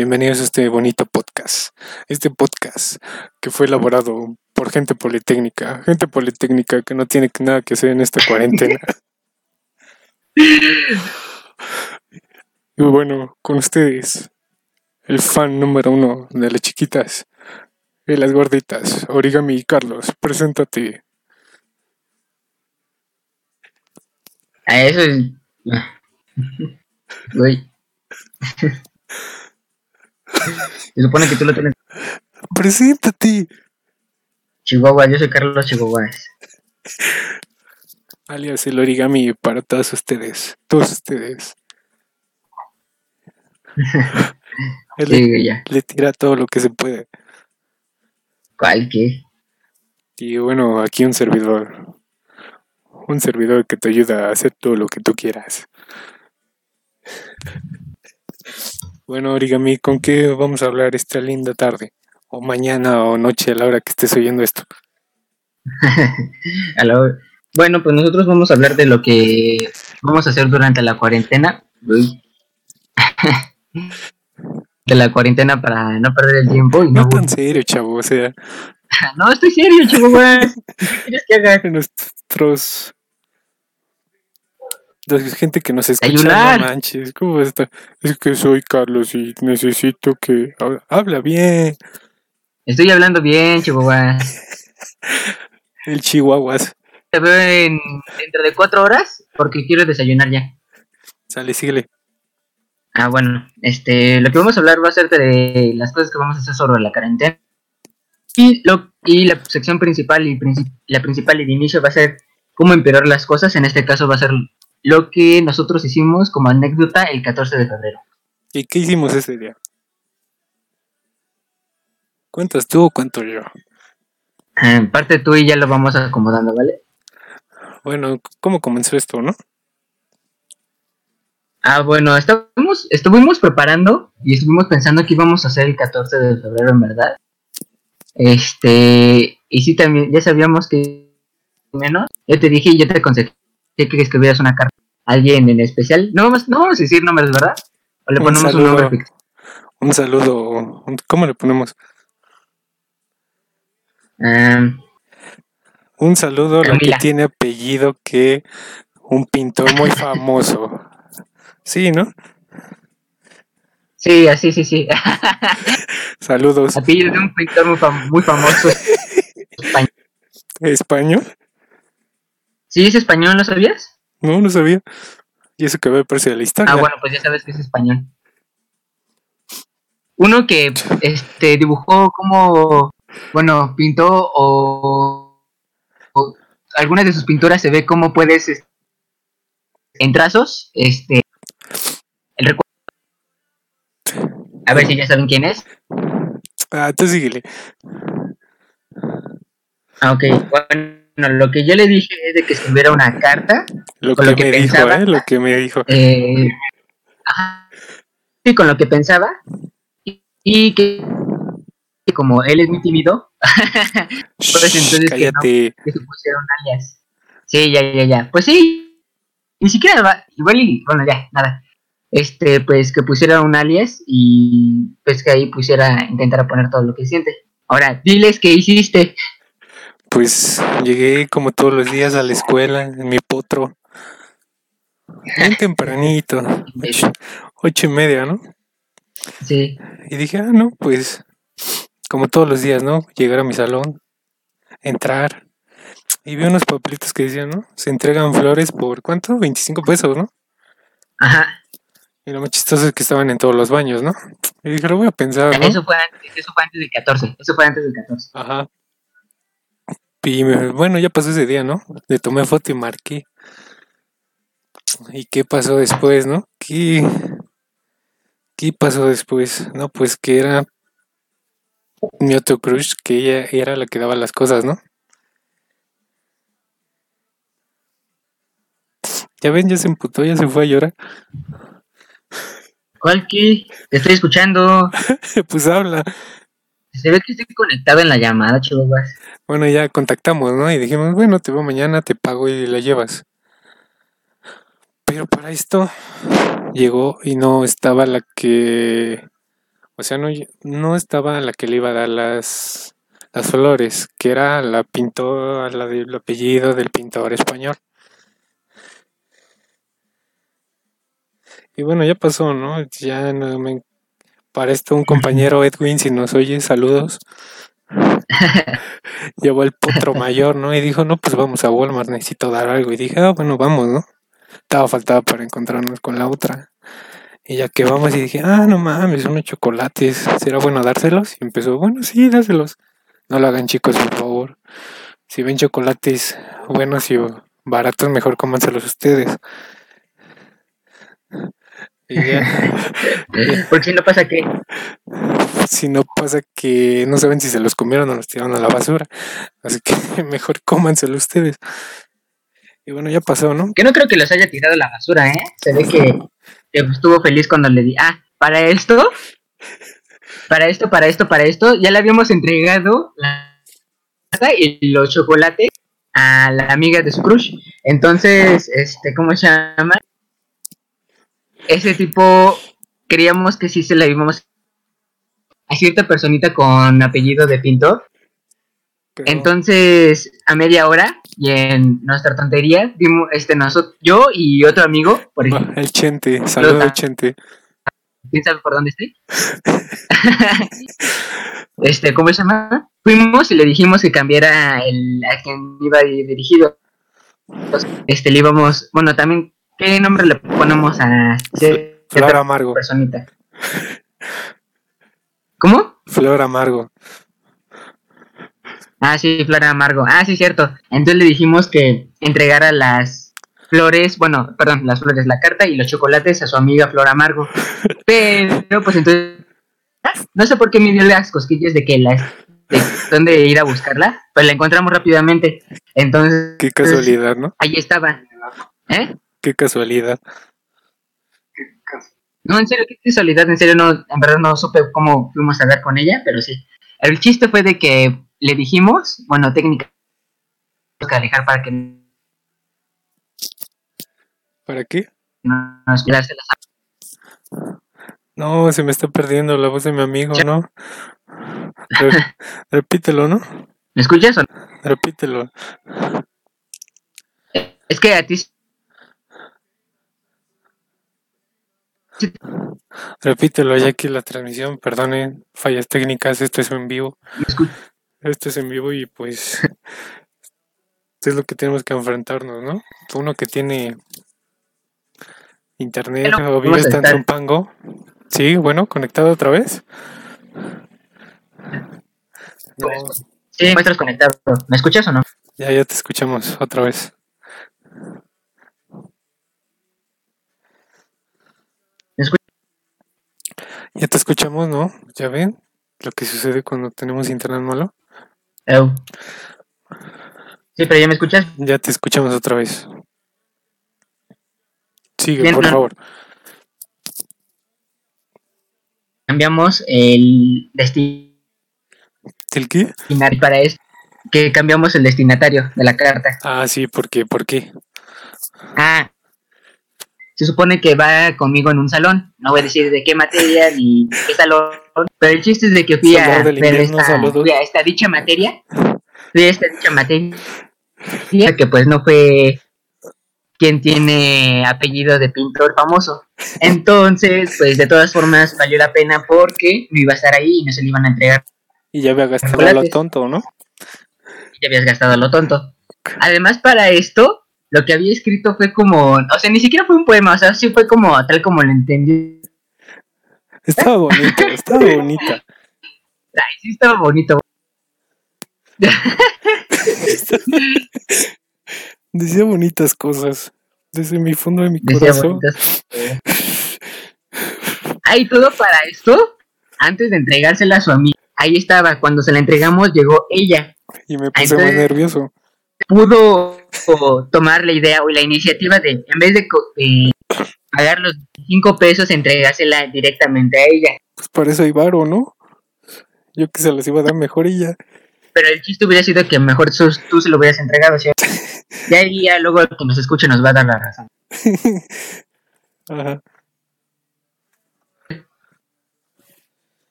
bienvenidos a este bonito podcast. Este podcast que fue elaborado por gente politécnica, gente politécnica que no tiene nada que hacer en esta cuarentena. y bueno, con ustedes, el fan número uno de las chiquitas y las gorditas, Origami Carlos, preséntate. A eso es. ah. Se supone que tú lo tienes. Preséntate. Chihuahua, yo soy Carlos Chihuahua. alias el origami para todos ustedes, todos ustedes. Él Sí, le, güey, ya. le tira todo lo que se puede. ¿Cuál qué? Y bueno, aquí un servidor. Un servidor que te ayuda a hacer todo lo que tú quieras. Bueno, origami, ¿con qué vamos a hablar esta linda tarde? O mañana o noche a la hora que estés oyendo esto. A la- Bueno, pues nosotros vamos a hablar de lo que vamos a hacer durante la cuarentena. De la cuarentena para no perder el tiempo y no. No tan serio, chavo. O sea, No, estoy serio, Chihuahua. ¿Qué quieres que haga? nuestros. La gente que nos escucha, no manches, ¿cómo está? Es que soy Carlos y necesito que hab- habla bien. Estoy hablando bien, Chihuahua. El chihuahuas. Te veo en, dentro de cuatro horas porque quiero desayunar ya. Sale, síguele. Ah, bueno, este, lo que vamos a hablar va a ser de las cosas que vamos a hacer sobre la cuarentena. Y, lo, y la sección principal y princi- la principal y de inicio va a ser cómo empeorar las cosas. En este caso va a ser lo que nosotros hicimos como anécdota el 14 de febrero. ¿Y qué hicimos ese día? ¿Cuántas tú o cuánto yo? Ah, parte tú y ya lo vamos acomodando, ¿vale? Bueno, ¿cómo comenzó esto, no? Ah, bueno, estuvimos, estuvimos preparando y estuvimos pensando que íbamos a hacer el 14 de febrero, en verdad. Este, y sí, también, ya sabíamos que menos. Yo te dije y yo te aconsejé que escribieras una carta alguien en especial. No vamos, no vamos a decir nombres, ¿verdad? O le Un ponemos un saludo. nombre ficticio. Un saludo. un- ¿Cómo le ponemos? Ah, Un saludo a la que tiene apellido que un pintor muy famoso. Sí, ¿no? sí, así, sí, sí. Saludos. Apellido de un pintor muy, fam- muy famoso. español. ¿Español? ¿Sí es español, no sabías? No, no sabía. Y eso que ve parece de la historia. Ah, bueno, pues ya sabes que es español. Uno que este dibujó como, bueno, pintó o, o algunas de sus pinturas se ve cómo puedes es- en trazos, este el recu- A ver si ya saben quién es. Ah, tú síguele. Ah, ok. Bueno, lo que yo le dije es de que escribiera una carta Lo Con que, lo que me pensaba. dijo, ¿eh? Lo que me dijo. Eh, ajá, con lo que pensaba. Y, y que, que como él es muy tímido, pues entonces que no. cállate. que se pusiera un alias. Sí, ya, ya, ya. Pues sí. Ni siquiera va, igual y, bueno, ya, nada. Este, pues que pusiera un alias y pues que ahí pusiera, intentara poner todo lo que siente. Ahora, diles qué hiciste. Pues llegué como todos los días a la escuela en mi potro. Bien tempranito. Ocho, ocho y media, ¿no? Sí. Y dije, ah, no, pues como todos los días, ¿no? Llegar a mi salón, entrar. Y vi unos papelitos que decían, ¿no? Se entregan flores por ¿cuánto? 25 pesos, ¿no? Ajá. Y lo más chistoso es que estaban en todos los baños, ¿no? Y dije, lo voy a pensar, ¿no? Eso fue antes, eso fue antes del 14. Eso fue antes del 14. Ajá. Y me- bueno, ya pasó ese día, ¿no? Le tomé foto y marqué. ¿Y qué pasó después, no? ¿Qué, qué pasó después? No, pues que era mi otro crush, que ella era la que daba las cosas, ¿no? Ya ven, ya se emputó, ya se fue a llorar. ¿Cuál que? Te estoy escuchando. pues habla. Se ve que estoy conectado en la llamada, chivas. Bueno, ya contactamos, ¿no? Y dijimos, bueno, te veo mañana, te pago y la llevas. Pero para esto llegó y no estaba la que. O sea, no, no estaba la que le iba a dar las, las flores, que era la pintor, la del apellido del pintor español. Y bueno, ya pasó, ¿no? Ya no me... Para esto un compañero Edwin, si nos oye, saludos. Llevó el potro mayor, ¿no? Y dijo, no, pues vamos a Walmart, necesito dar algo. Y dije, ah, bueno, vamos, ¿no? Estaba faltaba para encontrarnos con la otra. Y ya que vamos y dije, ah, no mames, unos chocolates, ¿será bueno dárselos? Y empezó, bueno, sí, dáselos. No lo hagan chicos, por favor. Si ven chocolates buenos y baratos, mejor cómanselos ustedes. Porque si no pasa que. Si no pasa que no saben si se los comieron o los tiraron a la basura. Así que mejor cómanselo ustedes. Y bueno, ya pasó, ¿no? Que no creo que los haya tirado a la basura, ¿eh? Se ve que, estuvo feliz cuando le di. Ah, para esto. Para esto, para esto, para esto. Ya le habíamos entregado la y los chocolates a la amiga de su crush. Entonces, este, ¿cómo se llama? Ese tipo creíamos que sí se la íbamos a cierta personita con apellido de pintor. Entonces, a media hora, y en nuestra tontería, dimos, este, nosotros, yo y otro amigo, por ejemplo. El Chente, saludos Chente. ¿Quién sabe por dónde estoy? este, ¿cómo se llama? Fuimos y le dijimos que cambiara el, a quien iba dirigido. este, le íbamos, bueno, también ¿Qué nombre le ponemos a Flor Amargo? Personita. ¿Cómo? Flor Amargo. Ah, sí, Flor Amargo. Ah, sí, cierto. Entonces le dijimos que entregara las flores, bueno, perdón, las flores, la carta y los chocolates a su amiga Flor Amargo. Pero, pues entonces, no sé por qué me dio las cosquillas de que la de dónde ir a buscarla, pues la encontramos rápidamente. Entonces, qué casualidad, ¿no? Ahí estaba. ¿Eh? Qué casualidad. No, en serio, qué casualidad, en serio, no, en verdad no supe cómo fuimos a hablar con ella, pero sí. El chiste fue de que le dijimos, bueno, técnica, que alejar para que... ¿Para qué? No, no No, se me está perdiendo la voz de mi amigo, ¿no? Repítelo, ¿no? ¿Me escuchas o no? Repítelo. Es que a ti Repítelo ya aquí la transmisión, perdonen, fallas técnicas, esto es en vivo. Esto es en vivo y pues esto es lo que tenemos que enfrentarnos, ¿no? Uno que tiene internet o vive en Zumpango. Sí, bueno, conectado otra vez. Sí, muestras conectado. ¿Me escuchas o no? Ya, ya te escuchamos otra vez. Ya te escuchamos, ¿no? ¿Ya ven lo que sucede cuando tenemos internet malo? Sí, pero ya me escuchas. Ya te escuchamos otra vez. Sigue, por favor. Cambiamos el destino. ¿El qué? Para esto, que cambiamos el destinatario de la carta. Ah, sí, ¿por qué? ¿Por qué? Ah, se supone que va conmigo en un salón. No voy a decir de qué materia ni qué salón, pero el chiste es de que fui a ver esta, dicha materia. Fui a esta dicha materia que pues no fue quien tiene apellido de pintor famoso. Entonces, pues de todas formas valió la pena porque no iba a estar ahí y no se le iban a entregar. Y ya había gastado lo tonto, ¿no? Ya habías gastado lo tonto. Además, para esto, lo que había escrito fue como, o sea, ni siquiera fue un poema, o sea, sí fue como tal como lo entendí. Estaba bonito, estaba bonita. Ay, sí estaba bonito. Decía bonitas cosas desde mi fondo de mi corazón. Hay todo para esto antes de entregársela a su amiga. ahí estaba. Cuando se la entregamos, llegó ella. Y me puse Entonces- nervioso. Pudo tomar la idea o la iniciativa de, en vez de, pagar los cinco pesos, entregársela directamente a ella. Pues para eso hay varo, ¿no? Yo que se las iba a dar mejor ya. Pero el chiste hubiera sido que mejor tú, tú se lo hubieras entregado, ¿sí? Ya ahí ya luego el que nos escuche nos va a dar la razón. Ajá.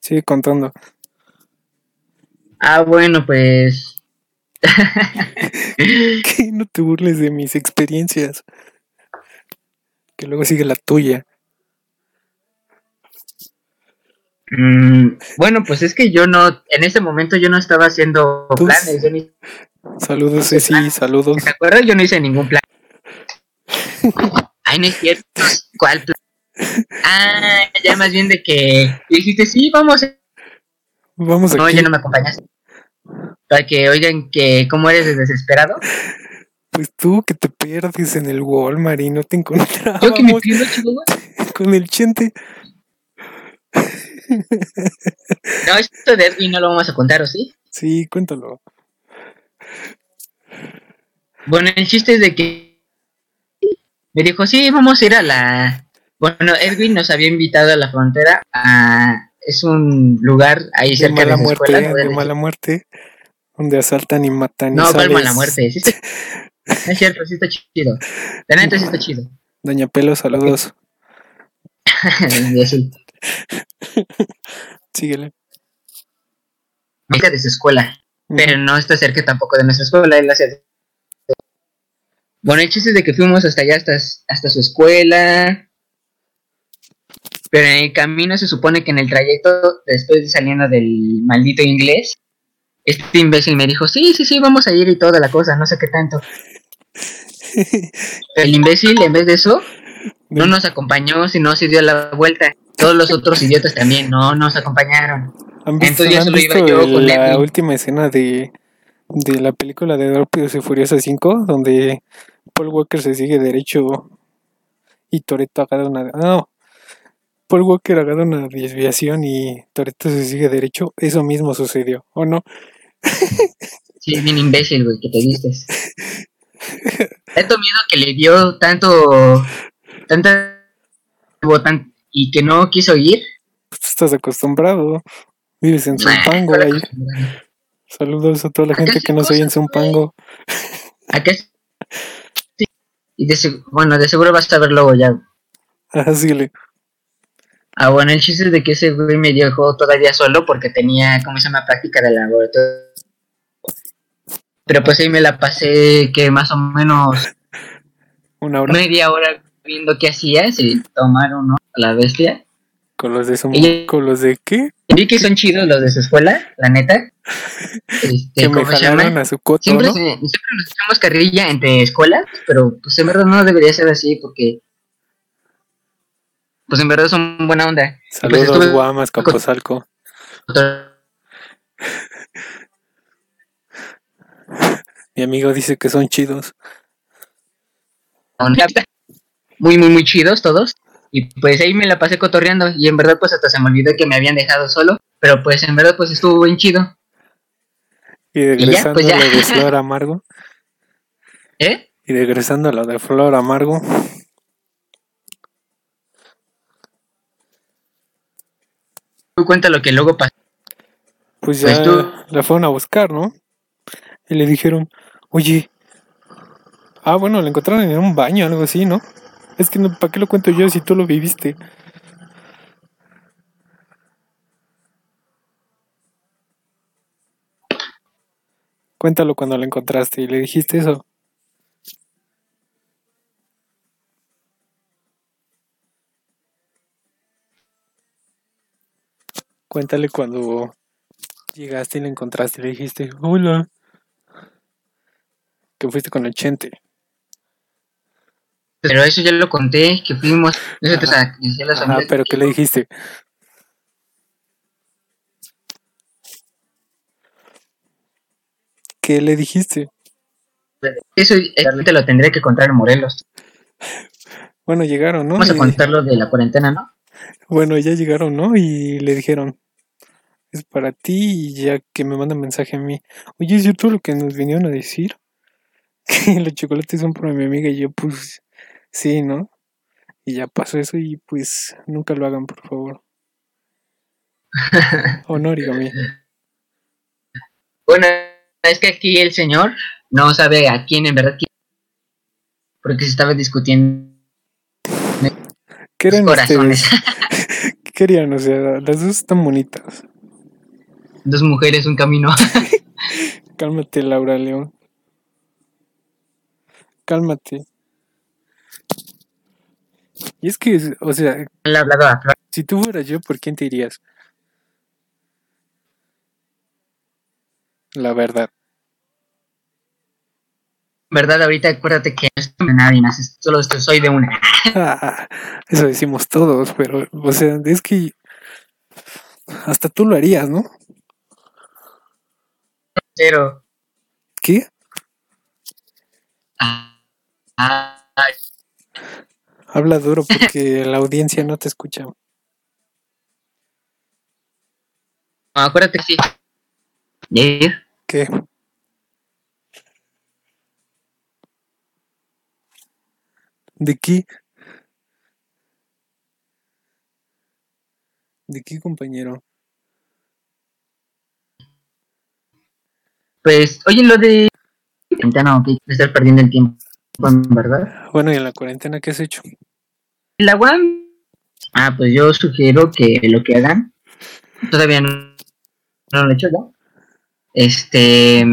Sigue contando. Ah, bueno, pues... Que no te burles de mis experiencias. Que luego sigue la tuya. mm, bueno, pues es que yo no, en ese momento yo no estaba haciendo planes, yo ni, Saludos, Ceci, saludos. ¿te acuerdas? Yo no hice ningún plan. Ay, no es cierto. ¿Cuál plan? Ah, ya más bien de que dijiste, sí, vamos. Vamos No, aquí. ya no me acompañaste. Para que oigan que cómo eres de desesperado. Pues tú que te pierdes en el Walmart y no te encontramos Yo que me pierdo, chihuahua. con el chente. No, esto de Edwin no lo vamos a contar, ¿o sí? Sí, cuéntalo. Bueno, el chiste es de que me dijo, sí, vamos a ir a la... Bueno, Edwin nos había invitado a la frontera a... Es un lugar ahí cerca de la muerte, escuela. de mala muerte. Donde asaltan y matan No, ¿cuál mala muerte? Sí está- es cierto, sí está chido. La neta sí está chido. Doña Pelo, saludos. Síguele. Cerca de su escuela. Pero no está cerca tampoco de nuestra escuela. él la hace- Bueno, el chiste es de que fuimos hasta allá, hasta, hasta su escuela. Pero en el camino se supone que en el trayecto, después de saliendo del maldito inglés, este imbécil me dijo, sí, sí, sí, vamos a ir y toda la cosa, no sé qué tanto. El imbécil, en vez de eso, no nos acompañó, sino se dio la vuelta. Todos los otros idiotas también no nos acompañaron. ¿Han visto, Entonces han solo iba visto yo el- con la última escena de, de la película de Rápidos y Furiosos 5? Donde Paul Walker se sigue derecho y Toreto agarra una... No, Paul Walker agarra una desviación y Toreto se sigue derecho. Eso mismo sucedió, ¿o no? Sí, bien imbécil, güey, que te vistes. Tanto miedo que le dio tanto. Tanta. tan- y que no quiso ir. Pues estás acostumbrado. Vives en Nah, Zumpango. la ahí. Saludos a toda la gente que no soy en. Zumpango. Acá es- sí. Y de bueno, de seguro vas a ver luego ya. Ajá, síguele. Ah, bueno, el chiste es de que ese güey me dejó todavía solo porque tenía, ¿cómo se llama? Práctica de laboratorio. Pero pues ahí me la pasé que más o menos Una hora media hora viendo qué hacía, si tomaron, ¿no? A la bestia. con los de Zum- Ella- ¿Con los de qué? Vi que son chidos los de su escuela, la neta. Este, Que me ¿Cómo se jalaron a su coto, Siempre, ¿no? se- siempre nos echamos carrilla entre escuelas, pero pues en verdad no debería ser así porque pues en verdad son buena onda. Pues, Saludos, estuve- Guamas, Capozalco. Mi amigo dice que son chidos. Muy, muy, muy chidos todos. Y pues ahí me la pasé cotorreando. Y en verdad, pues hasta se me olvidó que me habían dejado solo. Pero pues en verdad, pues estuvo bien chido. Y ya, regresando pues ya. a lo de Flor Amargo. ¿Eh? Y regresando a lo de Flor Amargo. Cuenta lo que luego pasó. Pues Pues ya tú- la fueron a buscar, ¿no? Y le dijeron, oye. Ah, bueno, la encontraron en un baño, algo así, ¿no? Es que, no, ¿para qué lo cuento yo si tú lo viviste? Cuéntalo cuando la encontraste y le dijiste eso. Cuéntale cuando llegaste y la encontraste y le dijiste, hola. Que fuiste con el chente. Pero eso ya lo conté, que fuimos nosotros a decía las Ajá, pero ¿qué le dijiste? ¿Qué le dijiste? Eso eh, te lo tendré que contar en Morelos. Bueno, llegaron, ¿no? Vamos a Y- contar lo de la cuarentena, ¿no? Bueno, ya llegaron, ¿no? Y le dijeron, es para ti y ya que me manda mensaje a mí. Oye, ¿es cierto lo que nos vinieron a decir? Que los chocolates son para mi amiga y yo pues sí, ¿no? Y ya pasó eso y pues nunca lo hagan, por favor. Honor, mí. Bueno, es que aquí el señor no sabe a quién en verdad quiere, porque se estaba discutiendo. ¿Qué eran corazones. ¿Qué querían? O sea, las dos están bonitas. Dos mujeres, un camino. Cálmate, Laura León. Cálmate. Y es que, o sea, si tú fueras yo, ¿por quién te irías? La verdad. Verdad, ahorita acuérdate que no estoy de nadie más, solo soy de una. eso decimos todos, pero, o sea, es que hasta tú lo harías, ¿no? Pero. ¿Qué? Ah, Habla duro porque la audiencia no te escucha. acuérdate que sí. ¿Qué? ¿De qué? ¿De qué, compañero? Pues, oye, lo de cuarentena, ok, estar perdiendo el tiempo, ¿verdad? Bueno, ¿y en la cuarentena qué has hecho? La UAM. Ah, pues yo sugiero que lo que hagan, todavía no, no lo he hecho, ¿no? Este.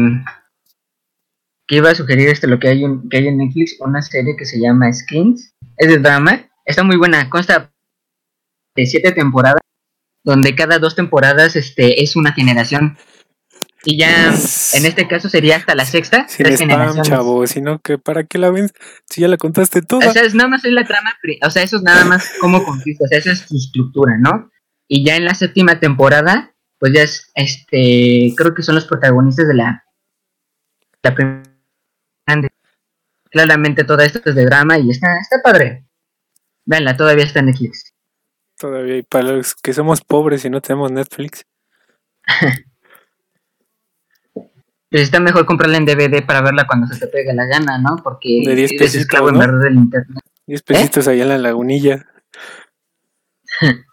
Que iba a sugerir este lo que hay en, que hay en Netflix, una serie que se llama Skins. Es de drama, está muy buena, consta de siete temporadas, donde cada dos temporadas este, es una generación. Y ya en este caso sería hasta la sexta. Sin spam, chavo, sino que para qué la ven si ya la contaste toda. O sea, es nada más es la trama, o sea, eso es nada más cómo consiste, o sea, esa es su estructura, ¿no? Y ya en la séptima temporada pues ya es, este, creo que son los protagonistas de la, la primera. Claramente todo esto es de drama y está, está padre. Veanla, todavía está en Netflix. Todavía, y para los que somos pobres y no tenemos Netflix. pues está mejor comprarla en DVD para verla cuando se te pegue la gana, ¿no? Porque de 10 pesitos, esclavo en verdad del internet. 10 pesitos ahí en la lagunilla.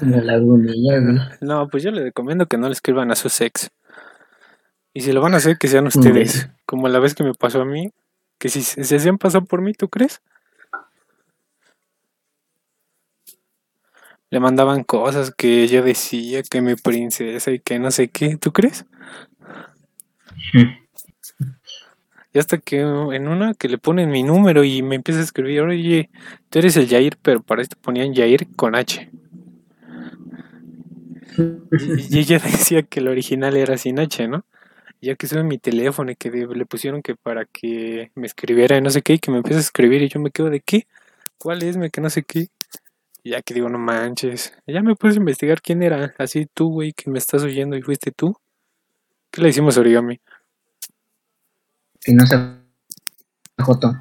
No, pues yo le recomiendo que no le escriban a su ex. Y si lo van a hacer, que sean ustedes. Como la vez que me pasó a mí. Que si se hacían pasar por mí, ¿tú crees? Le mandaban cosas que yo decía que mi princesa y que no sé qué. ¿Tú crees? Y hasta que en una que le ponen mi número y me empieza a escribir, oye, tú eres el Jair, pero para esto ponían Jair con H. Y, ella decía que el original era sin H, ¿no? Ya que sube mi teléfono y que le pusieron que para que me escribiera y no sé qué, y que me empieza a escribir y yo me quedo de qué, cuál es, me que no sé qué. Y ya que digo, no manches. ya me puse a investigar quién era. Así tú, güey, que me estás oyendo y fuiste tú. ¿Qué le hicimos a origami? Que no sea Joto.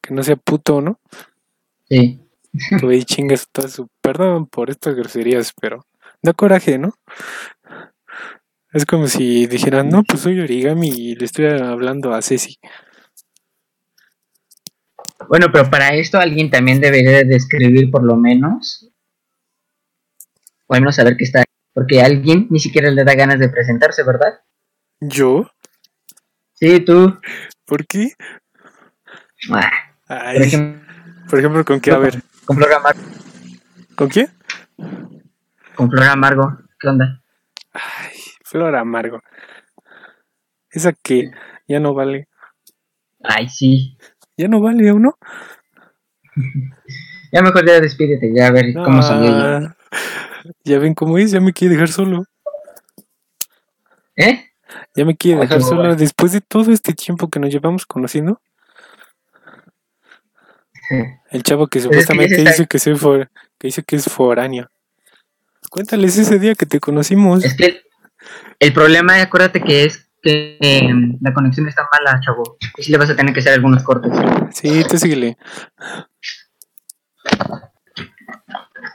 Que no sea puto, ¿no? Sí. Güey, chingas todo su. Perdón por estas groserías, pero da coraje, ¿no? Es como si dijeran, no, pues soy origami y le estoy hablando a Ceci. Bueno, pero para esto alguien también debería describir por lo menos, o al menos saber que está, porque alguien ni siquiera le da ganas de presentarse, ¿verdad? ¿Yo? Sí, tú. ¿Por qué? Ah, por, ejemplo, por, ejemplo, ¿con qué? A ver. Con Flor Amargo. ¿Con quién? Con Flor Amargo. ¿Qué onda? Ay, Flor Amargo. Esa que ya no vale. Ay, sí. ¿Ya no vale o no? ya mejor ya despídete, ya a ver cómo salió. Ya ven cómo es, ya me quiere dejar solo. ¿Eh? Ya me quiere dejar solo después de todo este tiempo que nos llevamos conociendo. El chavo que supuestamente dice que, soy que dice que es foráneo. Cuéntales ese día que te conocimos. Es que el, problema, acuérdate que es que em, la conexión está mala, chavo. Y si le vas a tener que hacer algunos cortes. Sí, tú síguele.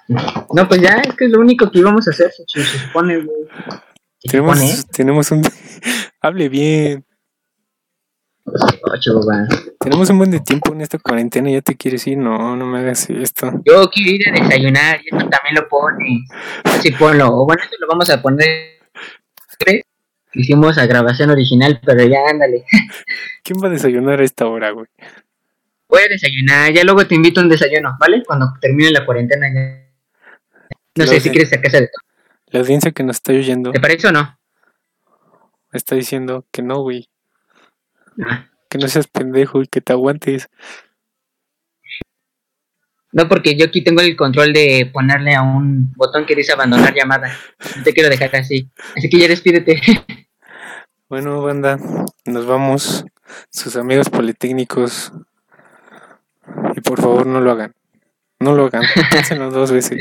No, pues ya, es que es lo único que íbamos a hacer, se, se supone, güey. Tenemos, supone, ¿eh? tenemos un... Hable bien. Tenemos un buen de tiempo en esta cuarentena ya te quieres ir. No, no me hagas esto. Yo quiero ir a desayunar y esto también lo pones. Sí, ponlo. O Bueno, esto lo vamos a poner. Hicimos a grabación original, pero ya ándale. ¿Quién va a desayunar a esta hora, güey? Voy a desayunar, ya luego te invito a un desayuno, ¿vale? Cuando termine la cuarentena ya. No sé si quieres a casa de todo. La audiencia que nos está oyendo ¿Te parece o no? está diciendo que no, güey. Ah. Que no seas pendejo y que te aguantes. No, porque yo aquí tengo el control de ponerle a un botón que dice abandonar llamada. No te quiero dejar así. Así que ya despídete. Bueno, banda, nos vamos. Sus amigos politécnicos. Y por favor, no lo hagan. No lo hagan. Hácenlo dos veces.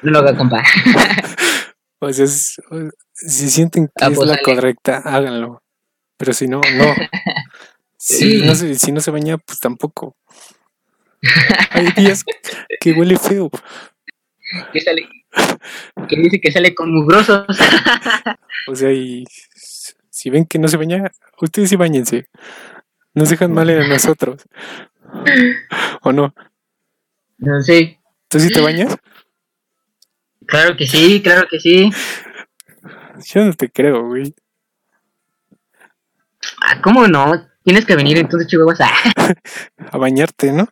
No lo haga, compa. O sea, es- si sienten que Ah, es pues la dale. correcta, háganlo. Pero si no, no. Si no se, si no se baña, pues tampoco. Hay días que huele feo. Que sale. Que dice que sale con mugrosos. O sea, y si ven que no se baña, ustedes sí bañense. Nos dejan mal a nosotros. ¿O no? No sé. ¿Tú sí te bañas? Claro que sí, claro que sí. Yo no te creo, güey. Ah, ¿Cómo no? Tienes que venir entonces, chihuahuas. Ah, A bañarte, ¿no?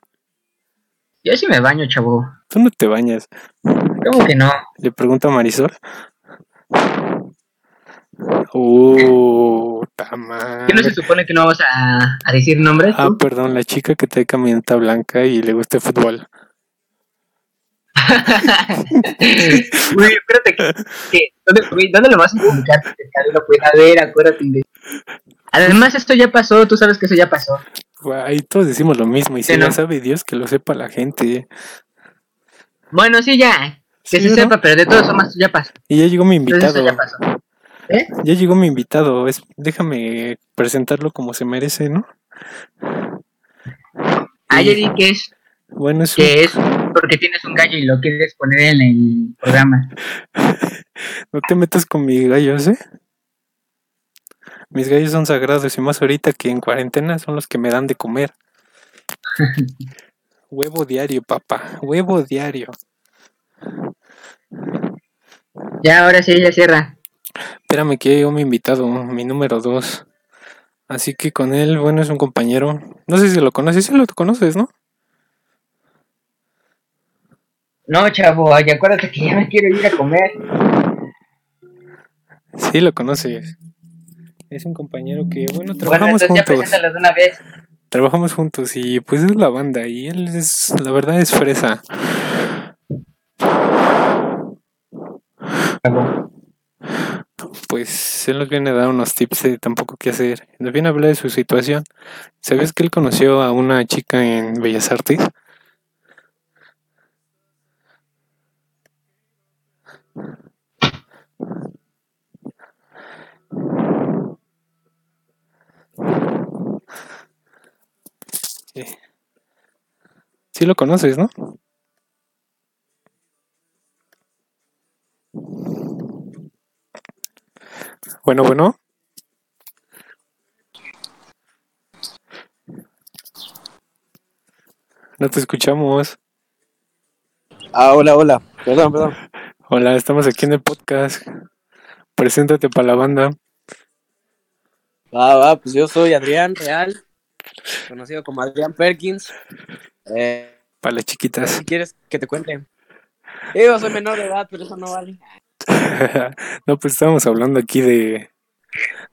Yo sí me baño, chavo. Tú no te bañas. ¿Cómo que no? Le pregunto a Marisol. Uh, ¿Qué no se supone que no vamos a, a decir nombres? Ah, tú? perdón, la chica que trae camioneta blanca y le gusta el fútbol. Güey, espérate que, que- ¿dónde, ¿dónde lo vas a publicar? Lo ver, acuérdate. de- Además, esto ya pasó, tú sabes que eso ya pasó. Ahí todos decimos lo mismo y si no sabe Dios que lo sepa la gente. Bueno, sí, ya. Que Sí, se ¿no? sepa, pero de todas formas ya pasó. Y ya llegó mi invitado. ya pasó. ¿Eh? Ya llegó mi invitado. Es, déjame presentarlo como se merece, ¿no? Ayer que es Bueno, es que es porque tienes un gallo y lo quieres poner en el programa. no te metas con mis gallos, ¿eh? Mis gallos son sagrados y más ahorita que en cuarentena son los que me dan de comer. Huevo diario, papá. Huevo diario. Ya, ahora sí, ya cierra. Espérame que llegó mi invitado, mi número dos. Así que con él, bueno, es un compañero. No sé si lo conoces, sí lo conoces, ¿no? No, chavo, ay, acuérdate que ya me quiero ir a comer. Sí lo conoces. Es un compañero que, bueno, trabajamos ya juntos. preséntalo de una vez. Trabajamos juntos y pues es la banda y él es, la verdad es fresa. Pues él nos viene a dar unos tips de tampoco qué hacer. Nos viene a hablar de su situación. ¿Sabías que él conoció a una chica en Bellas Artes? Sí. Sí lo conoces, ¿no? Bueno, bueno. No te escuchamos. Ah, hola, hola. Perdón, perdón. Hola, estamos aquí en el podcast. Preséntate para la banda. Va, va, pues yo soy Adrián Real, conocido como Adrián Perkins. Eh, Para las chiquitas. si quieres que te cuente. Yo soy menor de edad, pero eso no vale. no, pues estábamos hablando aquí de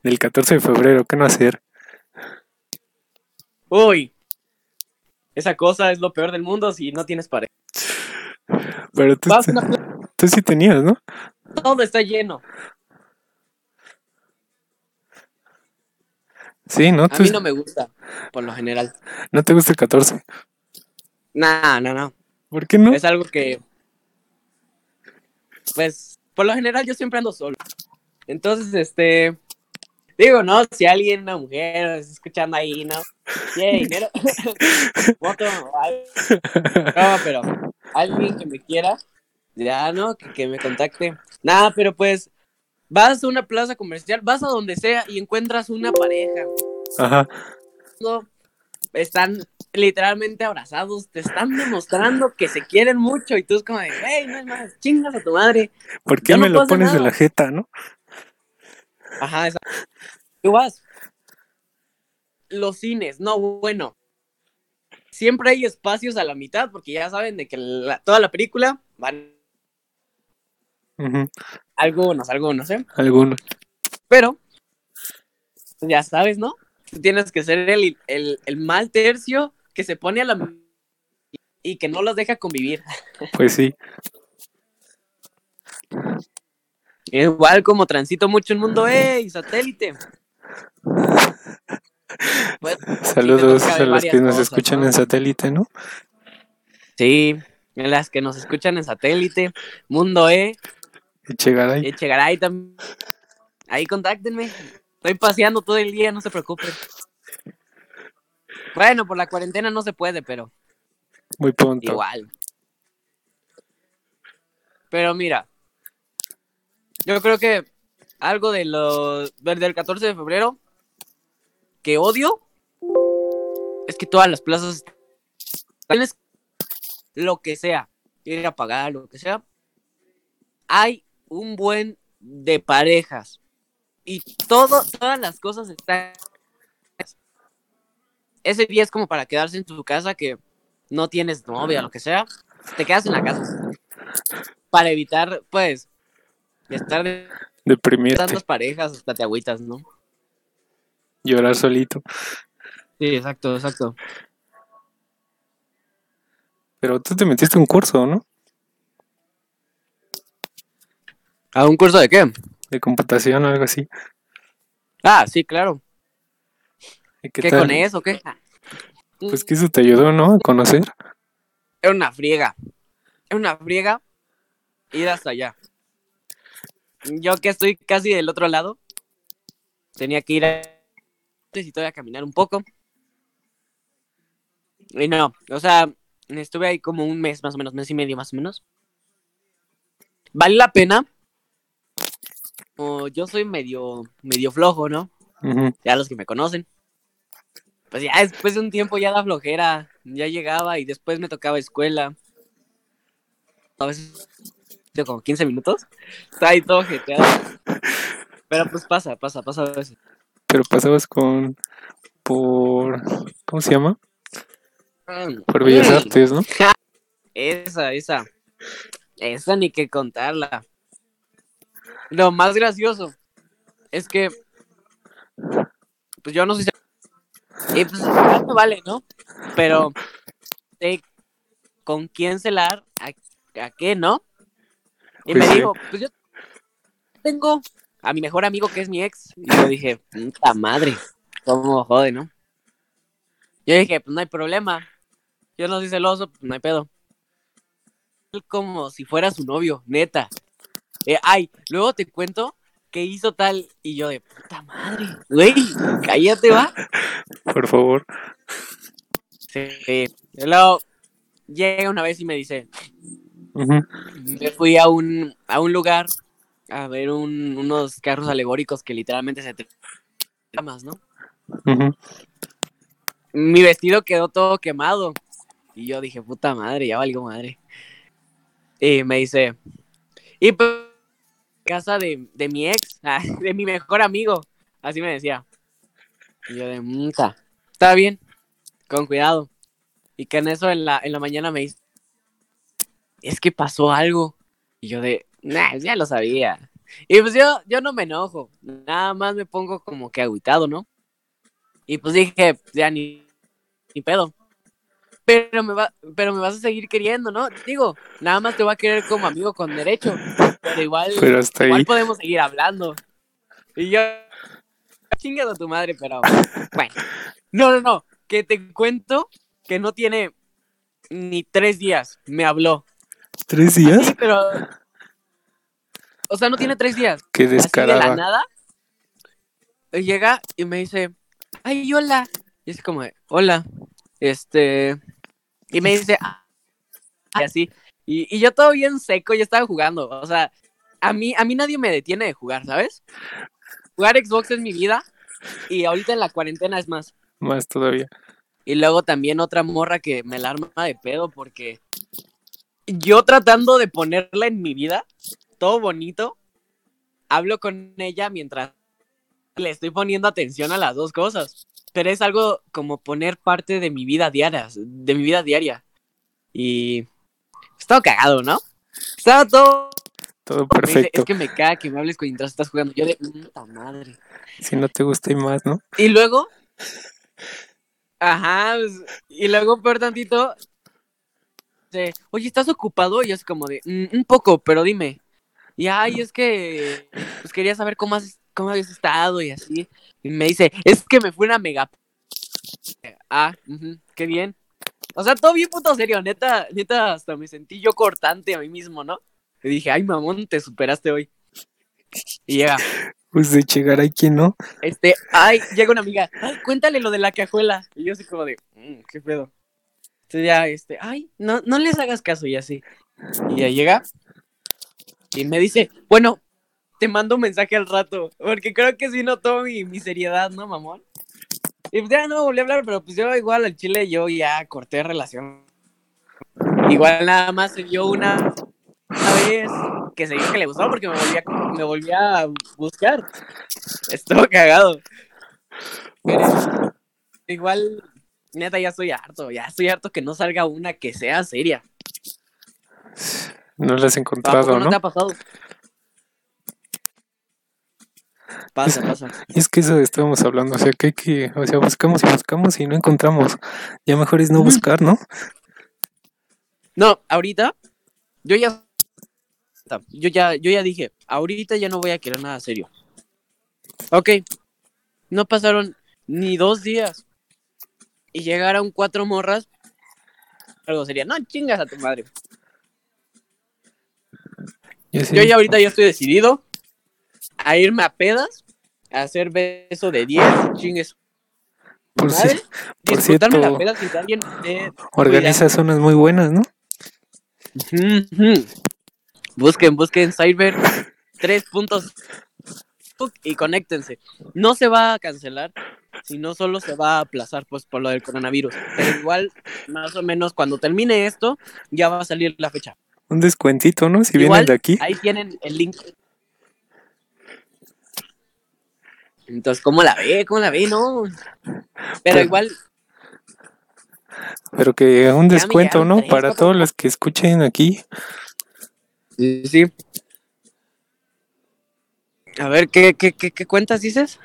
del 14 de febrero. ¿Qué no hacer? Uy, esa cosa es lo peor del mundo si no tienes pareja. Pero tú, tú sí tenías, ¿no? todo está lleno. Sí, ¿no? A Tú- mí no me gusta, por lo general. no te gusta el 14. Nah, no, no. ¿Por qué no? Es algo que, pues, por lo general yo siempre ando solo. Entonces, este, Digo, no, si alguien, una mujer, está escuchando ahí, ¿no? Tiene dinero. Voto, no, pero alguien que me quiera, ya, ¿no? Que, que me contacte. Nada, pero pues, vas a una plaza comercial, vas a donde sea y encuentras una pareja. Ajá. No, están literalmente abrazados, te están demostrando que se quieren mucho y tú es como de, hey, no es más, chingas a tu madre. ¿Por qué Ya no me lo pones de nada. la jeta, no? Ajá, esa. Tú vas. Los cines, no, bueno. Siempre hay espacios a la mitad porque ya saben de que la- toda la película van Algunos, algunos, ¿eh? Algunos. Pero, ya sabes, ¿no? Tú tienes que ser el, el, el mal tercio que se pone a la y que no los deja convivir. Pues sí. Igual como transito mucho el mundo, ¡ey! Satélite. Pues, Saludos a los que nos cosas, escuchan ¿no? en satélite, ¿no? Sí, en las que nos escuchan en satélite, Mundo E, Echegaray. Echegaray también. Ahí contáctenme. Estoy paseando todo el día, no se preocupen. Bueno, por la cuarentena no se puede, pero Muy pronto. igual. Pero mira, yo creo que algo de lo del 14 de febrero que odio es que todas las plazas tienes lo que sea, ir a pagar, lo que sea. Hay un buen de parejas y todo, todas las cosas están. Ese día es como para quedarse en tu casa que no tienes novia, lo que sea. Te quedas en la casa para evitar, pues, estar de Deprimirte. tantas parejas hasta te agüitas, ¿no? Llorar solito. Sí, exacto, exacto. Pero tú te metiste un curso, ¿no? ¿A un curso de qué? De computación o algo así. Ah, sí, claro. ¿Y ¿Qué, qué, tal? con eso? ¿Qué? Pues que eso te ayudó, ¿no? A conocer. Era una friega. Era una friega ir hasta allá. Yo que estoy casi del otro lado, tenía que ir a... y todavía caminar un poco. Y no, o sea, estuve ahí como un mes más o menos, mes y medio más o menos. Vale la pena. O yo soy medio, medio flojo, ¿no? Ya los que me conocen. Pues ya después de un tiempo ya la flojera, ya llegaba y después me tocaba escuela. A veces de como 15 minutos. Está ahí todo jeteado. Pero pues pasa, pasa, pasa a veces. Pero pasabas con. Por. ¿Cómo se llama? Por Bellas Artes, ¿no? Esa, esa. Esa ni que contarla. Lo más gracioso es que. Pues yo no sé si. Y pues no vale, ¿no? Pero. sé ¿Con quién celar? ¿A, a qué, no? Y Pues me sí. dijo, pues yo tengo a mi mejor amigo que es mi ex. Y yo dije, puta madre. ¿Cómo jode, no? Yo dije, pues no hay problema. Yo no soy celoso, pues no hay pedo. Como si fuera su novio, neta. Eh, ay, luego te cuento que hizo tal y yo de puta madre. Güey, cállate, va. Por favor. Sí. Y luego llega una vez y me dice, me fui a un, a un lugar a ver un- unos carros alegóricos que literalmente se te llamas, ¿no? Ujú. Mi vestido quedó todo quemado. Y yo dije, puta madre, ya valió madre. Y me dice, y pues, casa de, de mi ex, ah, de mi mejor amigo. Así me decía. Y yo de, muta, está bien, con cuidado. Y que en eso en la, en la mañana me dice, es que pasó algo. Y yo de, nah, ya lo sabía. Y pues yo, yo no me enojo, nada más me pongo como que agüitado, ¿no? Y pues dije, ya ni, ni pedo. Pero me, va, pero me vas a seguir queriendo, ¿no? Digo, nada más te voy a querer como amigo con derecho. Pero igual, Pero hasta igual ahí. podemos seguir hablando. Y yo, chingas a tu madre, pero bueno. No, no, no. Que te cuento que no tiene ni tres días. Me habló. ¿Tres Sí, días? pero. O sea, no tiene tres días. Qué Así de la descarada. nada. llega y me dice, ay, hola. Y es como, hola. Este. Y me dice, "Ah", y así. Y, y yo todo bien seco, y estaba jugando. O sea, a mí, a mí nadie me detiene de jugar, ¿sabes? Jugar Xbox es mi vida. Y ahorita en la cuarentena es más. Más todavía. Y luego también otra morra que me la arma de pedo porque yo tratando de ponerla en mi vida, todo bonito, hablo con ella mientras le estoy poniendo atención a las dos cosas. Pero es algo como poner parte de mi vida diaria, de mi vida diaria. Y estaba cagado, ¿no? Estaba todo... Todo perfecto. es que me caga que me hables mientras estás jugando. Yo de puta madre. Si no te gusta y más, ¿no? Y luego. Ajá. pues, y luego, peor tantito. dice, Oye, ¿estás ocupado? Y así como de. "Mm, un poco, pero dime. Y ay, es que. Pues quería saber cómo has, cómo habías estado y así. Y me dice, es que me fue una mega. Ah, qué bien. O sea, todo bien puto serio, neta, neta, hasta me sentí yo cortante a mí mismo, ¿no? Y dije, ay, mamón, te superaste hoy. Y llega, Pues de llegar quien no. este, ay, llega una amiga, ay, cuéntale lo de la cajuela. Y yo así como de, "Mm, qué pedo. Entonces ya, este, ay, no, no les hagas caso y así. Y ya llega y me dice, bueno, te mando un mensaje al rato, porque creo que sí notó mi, mi seriedad, ¿no, mamón? Y pues ya no volví a hablar, pero pues yo igual al chile yo ya corté relación. Igual nada más se dio una, una vez que se dijo que le gustó porque me volvía, me volvía a buscar. Estuvo cagado. Pero igual, neta, ya estoy harto. Ya estoy harto que no salga una que sea seria. No lo has ¿A encontrado, no ¿no? te ha pasado? Pasa, pasa. Y es que eso estábamos hablando, o sea, que hay que, o sea, buscamos y buscamos y no encontramos. Ya mejor es no buscar, ¿no? No, ahorita, yo ya. Yo ya, yo ya dije, ahorita ya no voy a querer nada serio. Ok. No pasaron ni dos días. Y llegaron cuatro morras. Algo sería, no chingas a tu madre. Yo, sí- Yo ya ahorita ya estoy decidido a irme a pedas, hacer beso de 10, chingues. por, ci- por cierto, la peda sin alguien esté organiza zonas muy buenas, ¿no? Busquen, busquen Cyber 3 puntos y conéctense. No se va a cancelar, sino solo se va a aplazar pues por lo del coronavirus. Pero igual, más o menos cuando termine esto, ya va a salir la fecha. Un descuentito, ¿no? Si Igual, vienen de aquí. ahí tienen el link. Entonces, ¿cómo la ve? ¿Cómo la ve? No. Pero Pero- igual, Pero que un descuento, ¿no? tres, Para todos los que escuchen aquí. sí, sí. A ver, ¿qué, qué, qué, qué cuentas dices?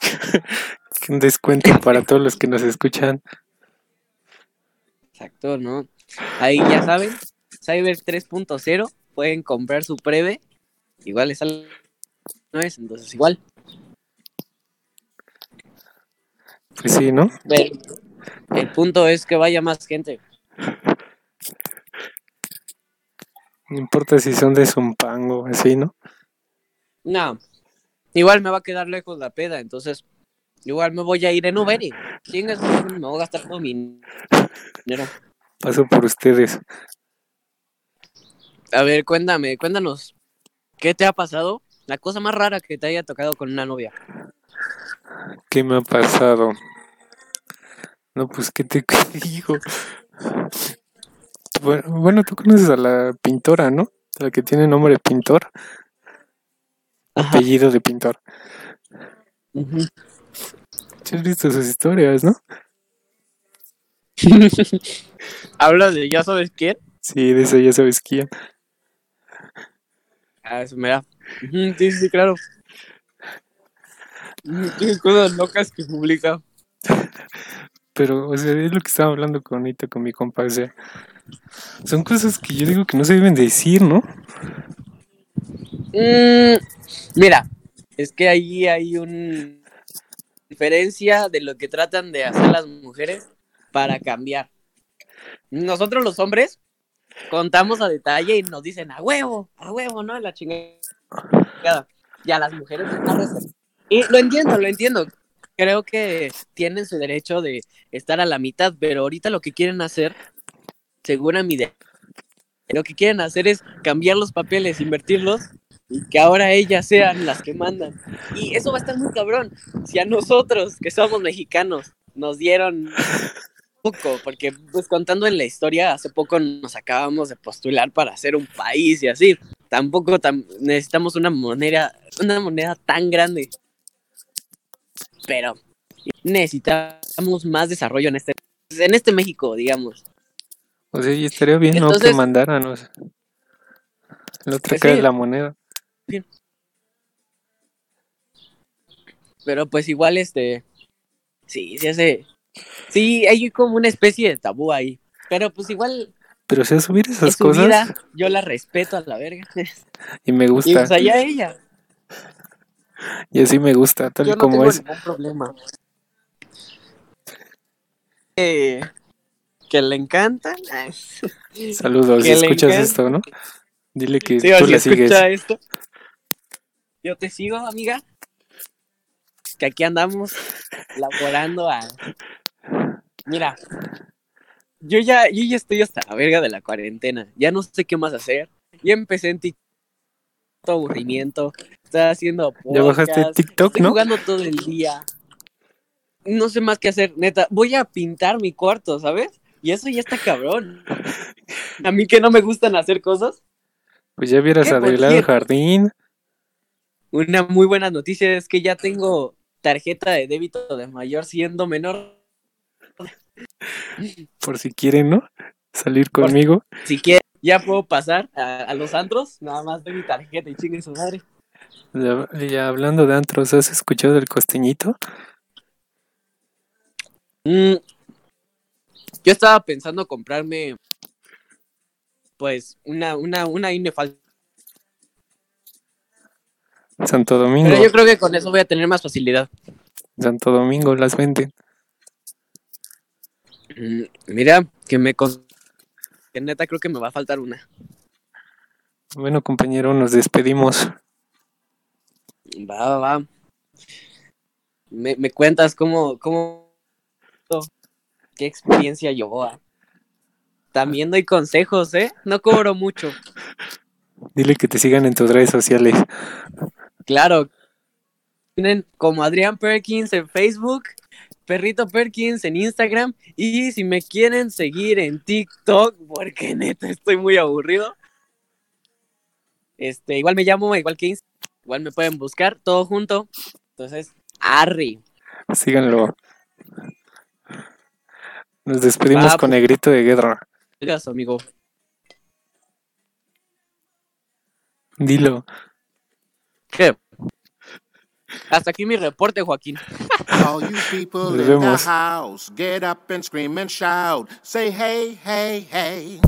Un descuento para todos los que nos escuchan. Exacto, ¿no? Ahí ya saben, Cyber 3.0, pueden comprar su preve, igual es al no es, entonces igual. Pues sí, ¿no? El punto es que vaya más gente. No importa si son de Zumpango, así, ¿no? No, igual me va a quedar lejos la peda, entonces igual me voy a ir en Uber y chingas, me voy a gastar todo mi dinero. Paso por ustedes. A ver, cuéntame, cuéntanos, ¿qué te ha pasado? La cosa más rara que te haya tocado con una novia. ¿Qué me ha pasado? No, pues, ¿qué te digo? Bueno, bueno, tú conoces a la pintora, ¿no? La que tiene nombre de pintor, Ajá. apellido de pintor. ¿Sí has visto sus historias, no? ¿Hablas de ya sabes quién? Sí, de eso ya sabes quién. Ah, eso me da. Sí, sí, claro. Ujú, Tiene cosas locas que publica. Pero, o sea, es lo que estaba hablando con ahorita con mi compa. O sea, son cosas que yo digo que no se deben decir, ¿no? Mm, mira, es que ahí hay una diferencia de lo que tratan de hacer las mujeres para cambiar. Nosotros los hombres contamos a detalle y nos dicen a huevo, a huevo, ¿no? La chingada. Y a las mujeres es más reservado. Lo entiendo, lo entiendo. Creo que tienen su derecho de estar a la mitad, pero ahorita lo que quieren hacer, según mi idea, lo que quieren hacer es cambiar los papeles, invertirlos y que ahora ellas sean las que mandan. Y eso va a estar muy cabrón. Si a nosotros, que somos mexicanos, nos dieron poco, porque pues contando en la historia, hace poco nos acabamos de postular para hacer un país y así. Tampoco tam- necesitamos una moneda, una moneda tan grande. Pero necesitamos más desarrollo en este, en este México, digamos. O sea, y estaría bien, ¿no? Que Entonces- mandaran, o sea. La otra Pues cara sí. de la moneda. Pero pues igual este sí, se hace sí, hay como una especie de tabú ahí. Pero pues igual Pero sea, subir es esas su cosas vida, yo la respeto a la verga. y me Y gusta. pues allá ella. Y así me gusta, tal Yo no como tengo es. ningún problema. Eh, que le encantan. Ay, Saludos, si que escuchas encanta. esto, ¿no? Dile que Sí, tú si la sigues. esto. Yo te sigo, amiga. Que aquí andamos laborando a. Mira, yo ya, yo ya estoy hasta la verga de la cuarentena. Ya no sé qué más hacer. Ya empecé en TikTok. Aburrimiento. Estoy haciendo. Ya bajaste podcast, TikTok, Estoy ¿no? jugando todo el día. No sé más qué hacer, neta. Voy a pintar mi cuarto, ¿sabes? Y eso ya está cabrón. A mí que no me gustan hacer cosas. Pues ya hubieras ¿Qué? ¿Por arreglado el jardín. Una muy buena noticia es que ya tengo tarjeta de débito de mayor siendo menor. Por si quieren, ¿no? Salir conmigo. Si quieren, ya puedo pasar a, a los antros. Nada más de mi tarjeta y chinguen su madre. Ya, ya hablando de antros, ¿has escuchado del costeñito? Mm, yo estaba pensando comprarme, pues, una, una, una INE falsa. Santo Domingo. Pero yo creo que con eso voy a tener más facilidad. Santo Domingo las venden. Mm, mira, que me... con- Que neta creo que me va a faltar una. Bueno, compañero, nos despedimos. Va, va, va. Me, me cuentas cómo, cómo, qué experiencia llevó. ah. También doy consejos, ¿eh? No cobro mucho. Dile que te sigan en tus redes sociales. Claro. Tienen como Adrián Perkins en Facebook, Perrito Perkins en Instagram y si me quieren seguir en TikTok, porque neta estoy muy aburrido. Este, igual me llamo, igual que Instagram, igual me pueden buscar todo junto. Entonces, Arri. Síganlo. Nos despedimos Va, con el grito de guerra. Gracias, amigo. Dilo. ¿Qué? Hasta aquí mi reporte, Joaquín. All you people Nos in the house, get up and scream and shout. Say hey, hey, hey.